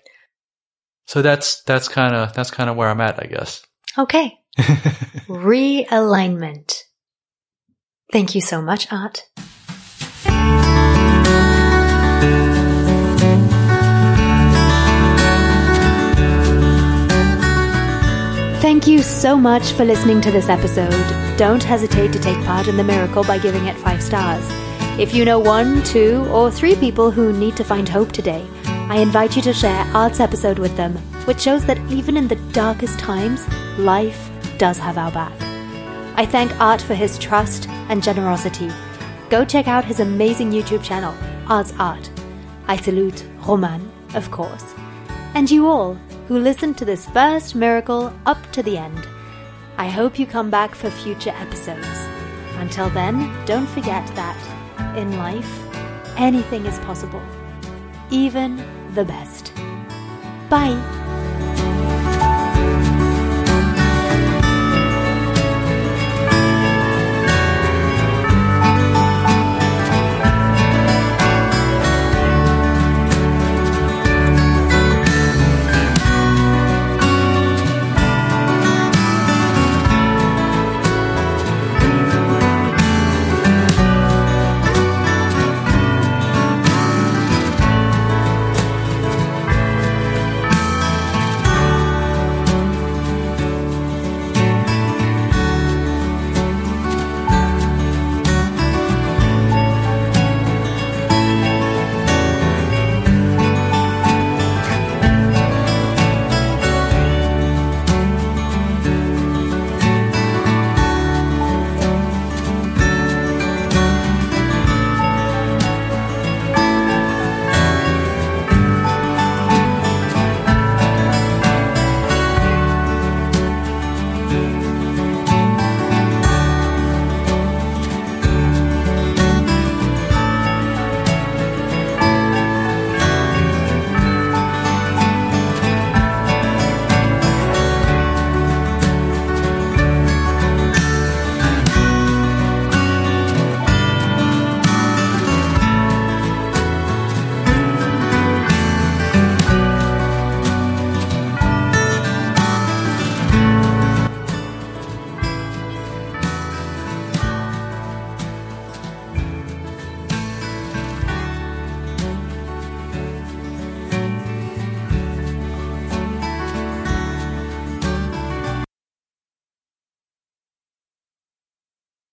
Speaker 2: So that's, that's kind of, that's kind of where I'm at, I guess.
Speaker 1: Okay. <laughs> Realignment. Thank you so much, Art. Thank you so much for listening to this episode. Don't hesitate to take part in the miracle by giving it five stars. If you know one, two, or three people who need to find hope today, I invite you to share Art's episode with them, which shows that even in the darkest times, life does have our back. I thank Art for his trust and generosity. Go check out his amazing YouTube channel, Art's Art. I salute Romane, of course. And you all who listened to this first miracle up to the end. I hope you come back for future episodes. Until then, don't forget that in life, anything is possible, even the best. Bye.